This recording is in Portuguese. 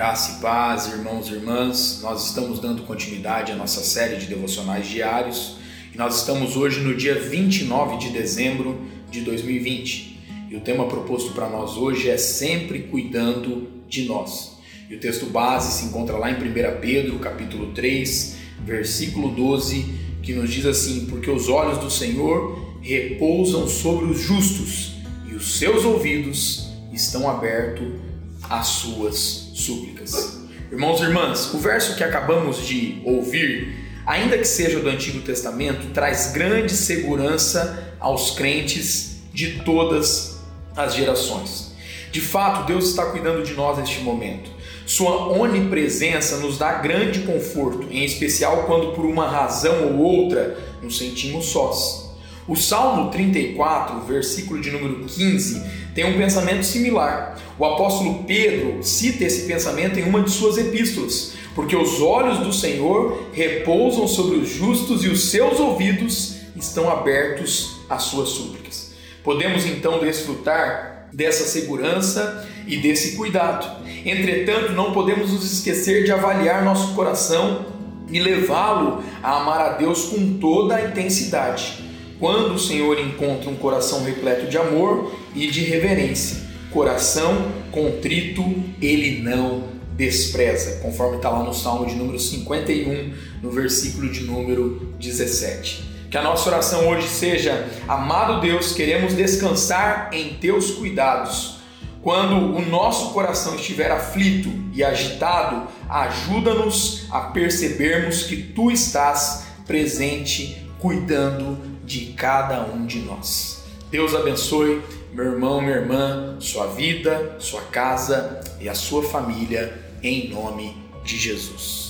Graça e paz, irmãos e irmãs. Nós estamos dando continuidade à nossa série de devocionais diários e nós estamos hoje no dia 29 de dezembro de 2020. E o tema proposto para nós hoje é sempre cuidando de nós. E o texto base se encontra lá em 1 Pedro, capítulo 3, versículo 12, que nos diz assim: Porque os olhos do Senhor repousam sobre os justos e os seus ouvidos estão abertos às suas súplicas. Irmãos e irmãs, o verso que acabamos de ouvir, ainda que seja do Antigo Testamento, traz grande segurança aos crentes de todas as gerações. De fato, Deus está cuidando de nós neste momento. Sua onipresença nos dá grande conforto, em especial quando por uma razão ou outra nos sentimos sós. O Salmo 34, versículo de número 15, tem um pensamento similar. O apóstolo Pedro cita esse pensamento em uma de suas epístolas, porque os olhos do Senhor repousam sobre os justos e os seus ouvidos estão abertos às suas súplicas. Podemos então desfrutar dessa segurança e desse cuidado. Entretanto, não podemos nos esquecer de avaliar nosso coração e levá-lo a amar a Deus com toda a intensidade. Quando o Senhor encontra um coração repleto de amor e de reverência, coração contrito ele não despreza, conforme está lá no Salmo de número 51, no versículo de número 17. Que a nossa oração hoje seja: Amado Deus, queremos descansar em teus cuidados. Quando o nosso coração estiver aflito e agitado, ajuda-nos a percebermos que tu estás presente, cuidando de cada um de nós. Deus abençoe meu irmão, minha irmã, sua vida, sua casa e a sua família, em nome de Jesus.